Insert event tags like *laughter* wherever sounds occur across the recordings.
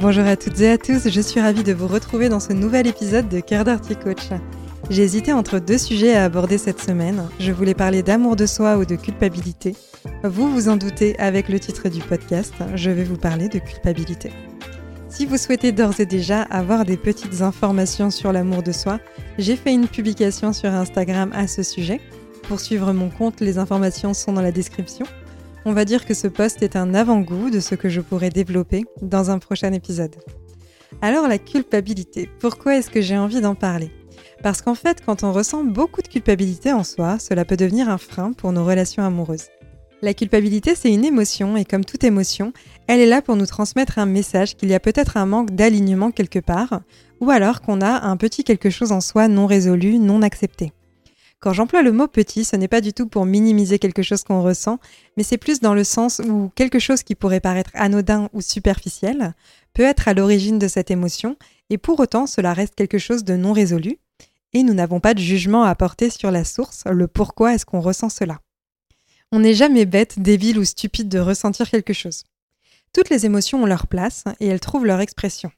Bonjour à toutes et à tous, je suis ravie de vous retrouver dans ce nouvel épisode de Cœur d'Arty Coach. J'ai hésité entre deux sujets à aborder cette semaine. Je voulais parler d'amour de soi ou de culpabilité. Vous vous en doutez avec le titre du podcast, je vais vous parler de culpabilité. Si vous souhaitez d'ores et déjà avoir des petites informations sur l'amour de soi, j'ai fait une publication sur Instagram à ce sujet. Pour suivre mon compte, les informations sont dans la description. On va dire que ce post est un avant-goût de ce que je pourrais développer dans un prochain épisode. Alors la culpabilité, pourquoi est-ce que j'ai envie d'en parler? Parce qu'en fait, quand on ressent beaucoup de culpabilité en soi, cela peut devenir un frein pour nos relations amoureuses. La culpabilité, c'est une émotion et comme toute émotion, elle est là pour nous transmettre un message qu'il y a peut-être un manque d'alignement quelque part, ou alors qu'on a un petit quelque chose en soi non résolu, non accepté. Quand j'emploie le mot petit, ce n'est pas du tout pour minimiser quelque chose qu'on ressent, mais c'est plus dans le sens où quelque chose qui pourrait paraître anodin ou superficiel peut être à l'origine de cette émotion, et pour autant cela reste quelque chose de non résolu, et nous n'avons pas de jugement à apporter sur la source, le pourquoi est-ce qu'on ressent cela. On n'est jamais bête, débile ou stupide de ressentir quelque chose. Toutes les émotions ont leur place et elles trouvent leur expression.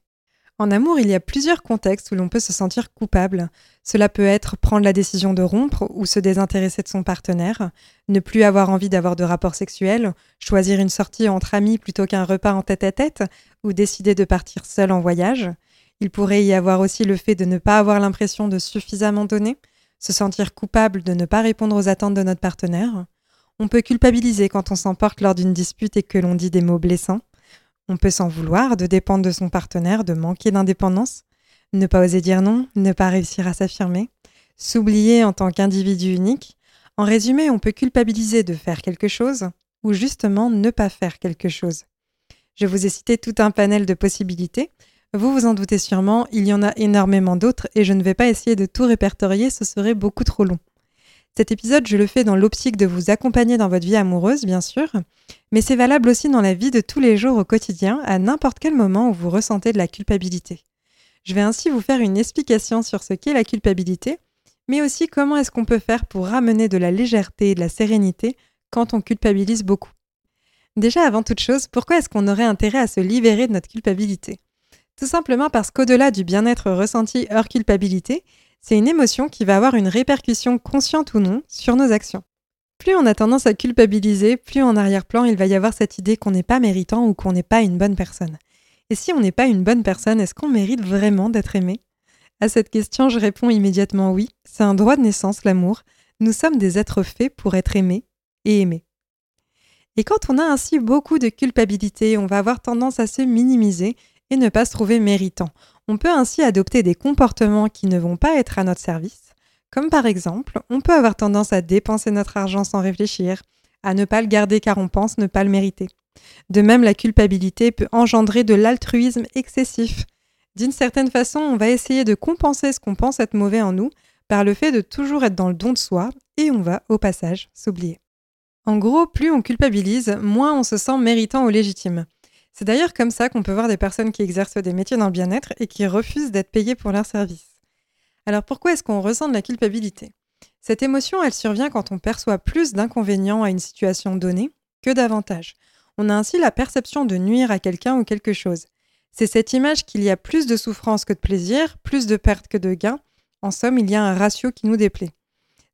En amour, il y a plusieurs contextes où l'on peut se sentir coupable. Cela peut être prendre la décision de rompre ou se désintéresser de son partenaire, ne plus avoir envie d'avoir de rapports sexuels, choisir une sortie entre amis plutôt qu'un repas en tête-à-tête, ou décider de partir seul en voyage. Il pourrait y avoir aussi le fait de ne pas avoir l'impression de suffisamment donner, se sentir coupable de ne pas répondre aux attentes de notre partenaire. On peut culpabiliser quand on s'emporte lors d'une dispute et que l'on dit des mots blessants. On peut s'en vouloir de dépendre de son partenaire, de manquer d'indépendance, ne pas oser dire non, ne pas réussir à s'affirmer, s'oublier en tant qu'individu unique. En résumé, on peut culpabiliser de faire quelque chose ou justement ne pas faire quelque chose. Je vous ai cité tout un panel de possibilités. Vous vous en doutez sûrement, il y en a énormément d'autres et je ne vais pas essayer de tout répertorier, ce serait beaucoup trop long. Cet épisode, je le fais dans l'optique de vous accompagner dans votre vie amoureuse, bien sûr, mais c'est valable aussi dans la vie de tous les jours au quotidien, à n'importe quel moment où vous ressentez de la culpabilité. Je vais ainsi vous faire une explication sur ce qu'est la culpabilité, mais aussi comment est-ce qu'on peut faire pour ramener de la légèreté et de la sérénité quand on culpabilise beaucoup. Déjà, avant toute chose, pourquoi est-ce qu'on aurait intérêt à se libérer de notre culpabilité? Tout simplement parce qu'au-delà du bien-être ressenti hors culpabilité, c'est une émotion qui va avoir une répercussion consciente ou non sur nos actions. Plus on a tendance à culpabiliser, plus en arrière-plan il va y avoir cette idée qu'on n'est pas méritant ou qu'on n'est pas une bonne personne. Et si on n'est pas une bonne personne, est-ce qu'on mérite vraiment d'être aimé? À cette question, je réponds immédiatement oui. C'est un droit de naissance, l'amour. Nous sommes des êtres faits pour être aimés et aimés. Et quand on a ainsi beaucoup de culpabilité, on va avoir tendance à se minimiser et ne pas se trouver méritant. On peut ainsi adopter des comportements qui ne vont pas être à notre service, comme par exemple, on peut avoir tendance à dépenser notre argent sans réfléchir, à ne pas le garder car on pense ne pas le mériter. De même, la culpabilité peut engendrer de l'altruisme excessif. D'une certaine façon, on va essayer de compenser ce qu'on pense être mauvais en nous par le fait de toujours être dans le don de soi et on va, au passage, s'oublier. En gros, plus on culpabilise, moins on se sent méritant ou légitime. C'est d'ailleurs comme ça qu'on peut voir des personnes qui exercent des métiers dans le bien-être et qui refusent d'être payées pour leurs services. Alors pourquoi est-ce qu'on ressent de la culpabilité? Cette émotion, elle survient quand on perçoit plus d'inconvénients à une situation donnée que d'avantages. On a ainsi la perception de nuire à quelqu'un ou quelque chose. C'est cette image qu'il y a plus de souffrance que de plaisir, plus de pertes que de gains. En somme, il y a un ratio qui nous déplaît.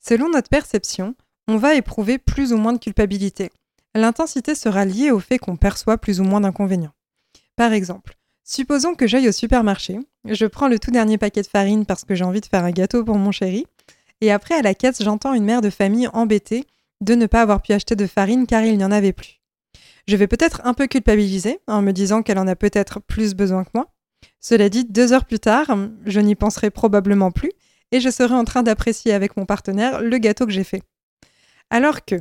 Selon notre perception, on va éprouver plus ou moins de culpabilité l'intensité sera liée au fait qu'on perçoit plus ou moins d'inconvénients. Par exemple, supposons que j'aille au supermarché, je prends le tout dernier paquet de farine parce que j'ai envie de faire un gâteau pour mon chéri, et après à la caisse j'entends une mère de famille embêtée de ne pas avoir pu acheter de farine car il n'y en avait plus. Je vais peut-être un peu culpabiliser en me disant qu'elle en a peut-être plus besoin que moi. Cela dit, deux heures plus tard, je n'y penserai probablement plus et je serai en train d'apprécier avec mon partenaire le gâteau que j'ai fait. Alors que,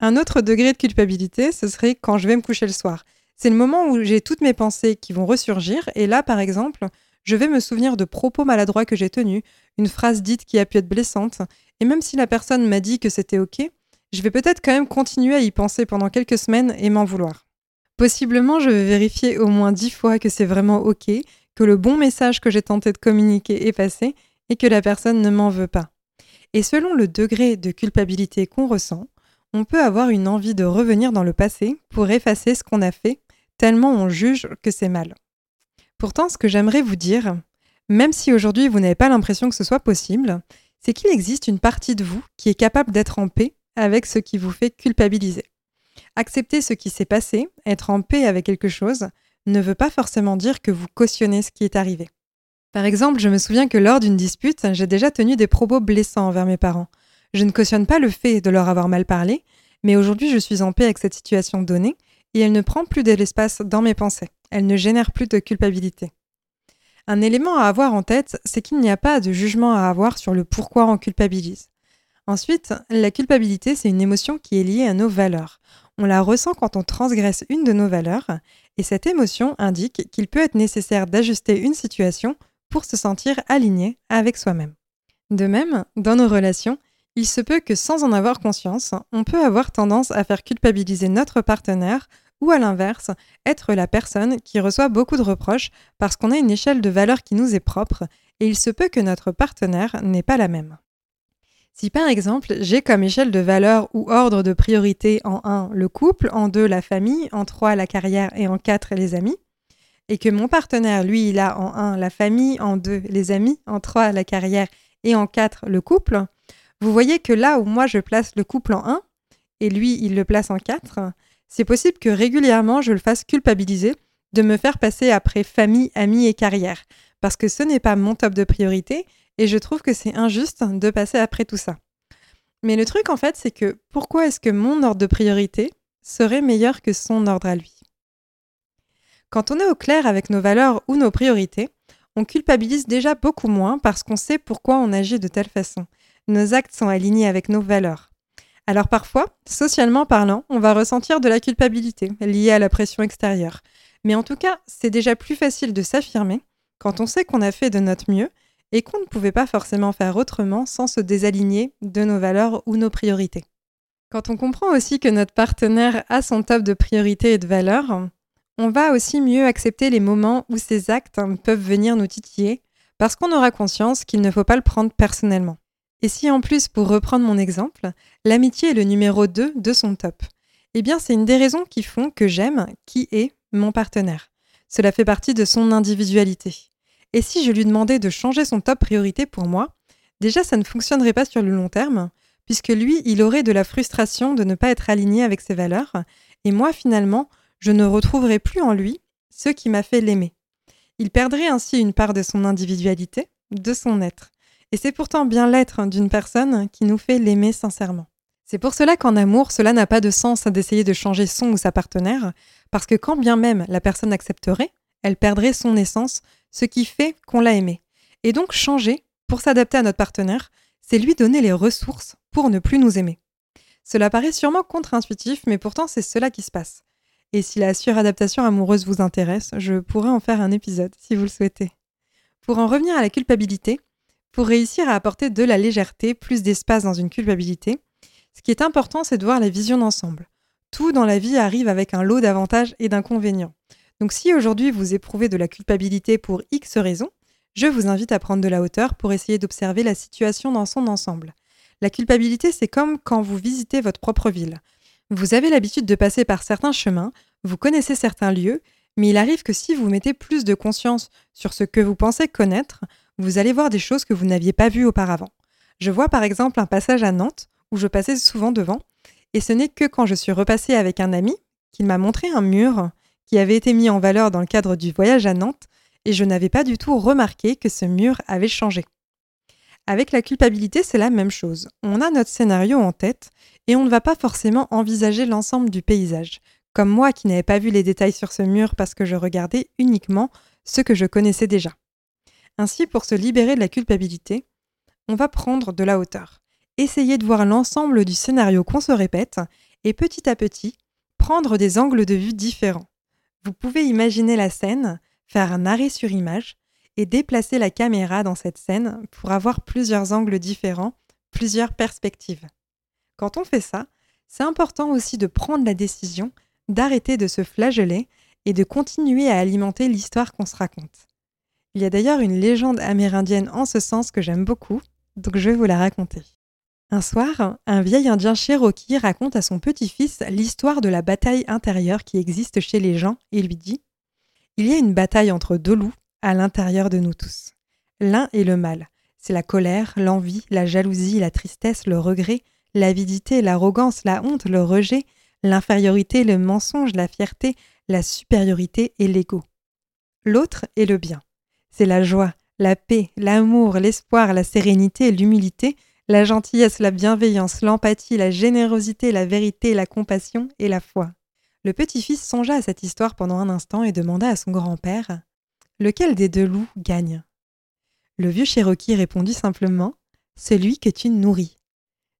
un autre degré de culpabilité, ce serait quand je vais me coucher le soir. C'est le moment où j'ai toutes mes pensées qui vont ressurgir, et là, par exemple, je vais me souvenir de propos maladroits que j'ai tenus, une phrase dite qui a pu être blessante, et même si la personne m'a dit que c'était ok, je vais peut-être quand même continuer à y penser pendant quelques semaines et m'en vouloir. Possiblement, je vais vérifier au moins dix fois que c'est vraiment ok, que le bon message que j'ai tenté de communiquer est passé et que la personne ne m'en veut pas. Et selon le degré de culpabilité qu'on ressent, on peut avoir une envie de revenir dans le passé pour effacer ce qu'on a fait, tellement on juge que c'est mal. Pourtant, ce que j'aimerais vous dire, même si aujourd'hui vous n'avez pas l'impression que ce soit possible, c'est qu'il existe une partie de vous qui est capable d'être en paix avec ce qui vous fait culpabiliser. Accepter ce qui s'est passé, être en paix avec quelque chose, ne veut pas forcément dire que vous cautionnez ce qui est arrivé. Par exemple, je me souviens que lors d'une dispute, j'ai déjà tenu des propos blessants envers mes parents. Je ne cautionne pas le fait de leur avoir mal parlé, mais aujourd'hui je suis en paix avec cette situation donnée et elle ne prend plus de l'espace dans mes pensées. Elle ne génère plus de culpabilité. Un élément à avoir en tête, c'est qu'il n'y a pas de jugement à avoir sur le pourquoi on culpabilise. Ensuite, la culpabilité, c'est une émotion qui est liée à nos valeurs. On la ressent quand on transgresse une de nos valeurs, et cette émotion indique qu'il peut être nécessaire d'ajuster une situation pour se sentir aligné avec soi-même. De même, dans nos relations, il se peut que sans en avoir conscience, on peut avoir tendance à faire culpabiliser notre partenaire ou à l'inverse, être la personne qui reçoit beaucoup de reproches parce qu'on a une échelle de valeur qui nous est propre et il se peut que notre partenaire n'ait pas la même. Si par exemple j'ai comme échelle de valeur ou ordre de priorité en 1 le couple, en 2 la famille, en 3 la carrière et en 4 les amis, et que mon partenaire, lui, il a en 1 la famille, en 2 les amis, en 3 la carrière et en 4 le couple, vous voyez que là où moi je place le couple en 1 et lui il le place en 4, c'est possible que régulièrement je le fasse culpabiliser de me faire passer après famille, amis et carrière, parce que ce n'est pas mon top de priorité et je trouve que c'est injuste de passer après tout ça. Mais le truc en fait, c'est que pourquoi est-ce que mon ordre de priorité serait meilleur que son ordre à lui? Quand on est au clair avec nos valeurs ou nos priorités, on culpabilise déjà beaucoup moins parce qu'on sait pourquoi on agit de telle façon. Nos actes sont alignés avec nos valeurs. Alors parfois, socialement parlant, on va ressentir de la culpabilité liée à la pression extérieure. Mais en tout cas, c'est déjà plus facile de s'affirmer quand on sait qu'on a fait de notre mieux et qu'on ne pouvait pas forcément faire autrement sans se désaligner de nos valeurs ou nos priorités. Quand on comprend aussi que notre partenaire a son top de priorités et de valeurs, on va aussi mieux accepter les moments où ces actes peuvent venir nous titiller parce qu'on aura conscience qu'il ne faut pas le prendre personnellement. Et si en plus, pour reprendre mon exemple, l'amitié est le numéro 2 de son top, eh bien c'est une des raisons qui font que j'aime qui est mon partenaire. Cela fait partie de son individualité. Et si je lui demandais de changer son top priorité pour moi, déjà ça ne fonctionnerait pas sur le long terme, puisque lui, il aurait de la frustration de ne pas être aligné avec ses valeurs, et moi finalement, je ne retrouverais plus en lui ce qui m'a fait l'aimer. Il perdrait ainsi une part de son individualité, de son être. Et c'est pourtant bien l'être d'une personne qui nous fait l'aimer sincèrement. C'est pour cela qu'en amour, cela n'a pas de sens d'essayer de changer son ou sa partenaire, parce que quand bien même la personne accepterait, elle perdrait son essence, ce qui fait qu'on l'a aimé. Et donc changer, pour s'adapter à notre partenaire, c'est lui donner les ressources pour ne plus nous aimer. Cela paraît sûrement contre-intuitif, mais pourtant c'est cela qui se passe. Et si la suradaptation amoureuse vous intéresse, je pourrais en faire un épisode si vous le souhaitez. Pour en revenir à la culpabilité, pour réussir à apporter de la légèreté, plus d'espace dans une culpabilité, ce qui est important, c'est de voir la vision d'ensemble. Tout dans la vie arrive avec un lot d'avantages et d'inconvénients. Donc si aujourd'hui vous éprouvez de la culpabilité pour X raisons, je vous invite à prendre de la hauteur pour essayer d'observer la situation dans son ensemble. La culpabilité, c'est comme quand vous visitez votre propre ville. Vous avez l'habitude de passer par certains chemins, vous connaissez certains lieux, mais il arrive que si vous mettez plus de conscience sur ce que vous pensez connaître, vous allez voir des choses que vous n'aviez pas vues auparavant. Je vois par exemple un passage à Nantes où je passais souvent devant, et ce n'est que quand je suis repassée avec un ami qu'il m'a montré un mur qui avait été mis en valeur dans le cadre du voyage à Nantes, et je n'avais pas du tout remarqué que ce mur avait changé. Avec la culpabilité, c'est la même chose. On a notre scénario en tête et on ne va pas forcément envisager l'ensemble du paysage, comme moi qui n'avais pas vu les détails sur ce mur parce que je regardais uniquement ce que je connaissais déjà. Ainsi, pour se libérer de la culpabilité, on va prendre de la hauteur, essayer de voir l'ensemble du scénario qu'on se répète et petit à petit prendre des angles de vue différents. Vous pouvez imaginer la scène, faire un arrêt sur image et déplacer la caméra dans cette scène pour avoir plusieurs angles différents, plusieurs perspectives. Quand on fait ça, c'est important aussi de prendre la décision d'arrêter de se flageller et de continuer à alimenter l'histoire qu'on se raconte. Il y a d'ailleurs une légende amérindienne en ce sens que j'aime beaucoup, donc je vais vous la raconter. Un soir, un vieil indien Cherokee raconte à son petit-fils l'histoire de la bataille intérieure qui existe chez les gens et lui dit Il y a une bataille entre deux loups à l'intérieur de nous tous. L'un est le mal, c'est la colère, l'envie, la jalousie, la tristesse, le regret, l'avidité, l'arrogance, la honte, le rejet, l'infériorité, le mensonge, la fierté, la supériorité et l'ego. L'autre est le bien. C'est la joie, la paix, l'amour, l'espoir, la sérénité, l'humilité, la gentillesse, la bienveillance, l'empathie, la générosité, la vérité, la compassion et la foi. Le petit-fils songea à cette histoire pendant un instant et demanda à son grand-père Lequel des deux loups gagne? Le vieux Cherokee répondit simplement Celui que tu nourris.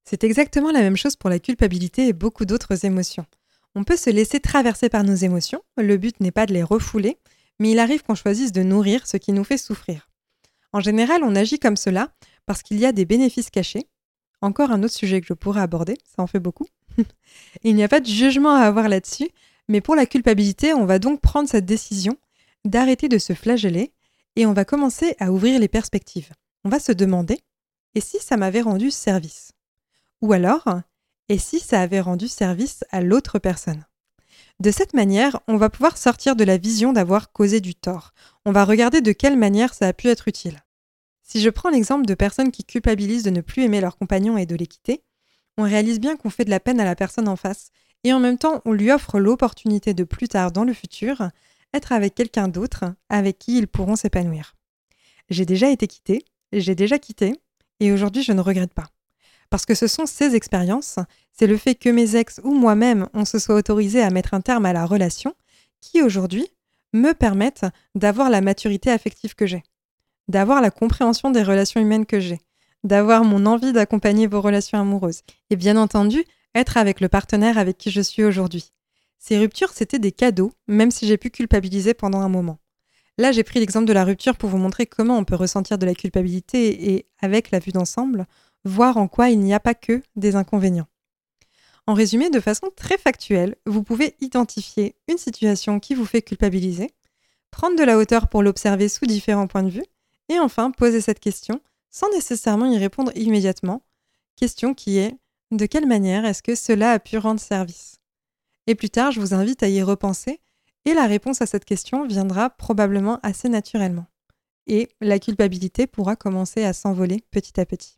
C'est exactement la même chose pour la culpabilité et beaucoup d'autres émotions. On peut se laisser traverser par nos émotions, le but n'est pas de les refouler, mais il arrive qu'on choisisse de nourrir ce qui nous fait souffrir. En général, on agit comme cela parce qu'il y a des bénéfices cachés. Encore un autre sujet que je pourrais aborder, ça en fait beaucoup. *laughs* il n'y a pas de jugement à avoir là-dessus, mais pour la culpabilité, on va donc prendre cette décision d'arrêter de se flageller et on va commencer à ouvrir les perspectives. On va se demander, et si ça m'avait rendu service? Ou alors, et si ça avait rendu service à l'autre personne? De cette manière, on va pouvoir sortir de la vision d'avoir causé du tort. On va regarder de quelle manière ça a pu être utile. Si je prends l'exemple de personnes qui culpabilisent de ne plus aimer leur compagnon et de les quitter, on réalise bien qu'on fait de la peine à la personne en face, et en même temps on lui offre l'opportunité de plus tard dans le futur être avec quelqu'un d'autre avec qui ils pourront s'épanouir. J'ai déjà été quittée, j'ai déjà quitté, et aujourd'hui je ne regrette pas. Parce que ce sont ces expériences, c'est le fait que mes ex ou moi-même on se soit autorisé à mettre un terme à la relation qui aujourd'hui me permettent d'avoir la maturité affective que j'ai, d'avoir la compréhension des relations humaines que j'ai, d'avoir mon envie d'accompagner vos relations amoureuses et bien entendu être avec le partenaire avec qui je suis aujourd'hui. Ces ruptures, c'était des cadeaux, même si j'ai pu culpabiliser pendant un moment. Là, j'ai pris l'exemple de la rupture pour vous montrer comment on peut ressentir de la culpabilité et, avec la vue d'ensemble, voir en quoi il n'y a pas que des inconvénients. En résumé, de façon très factuelle, vous pouvez identifier une situation qui vous fait culpabiliser, prendre de la hauteur pour l'observer sous différents points de vue, et enfin poser cette question sans nécessairement y répondre immédiatement. Question qui est de quelle manière est-ce que cela a pu rendre service? Et plus tard, je vous invite à y repenser, et la réponse à cette question viendra probablement assez naturellement. Et la culpabilité pourra commencer à s'envoler petit à petit.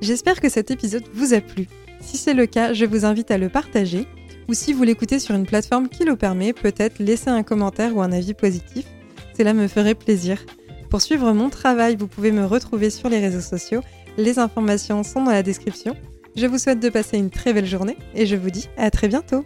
J'espère que cet épisode vous a plu. Si c'est le cas, je vous invite à le partager ou si vous l'écoutez sur une plateforme qui le permet, peut-être laisser un commentaire ou un avis positif. Cela me ferait plaisir. Pour suivre mon travail, vous pouvez me retrouver sur les réseaux sociaux. Les informations sont dans la description. Je vous souhaite de passer une très belle journée et je vous dis à très bientôt.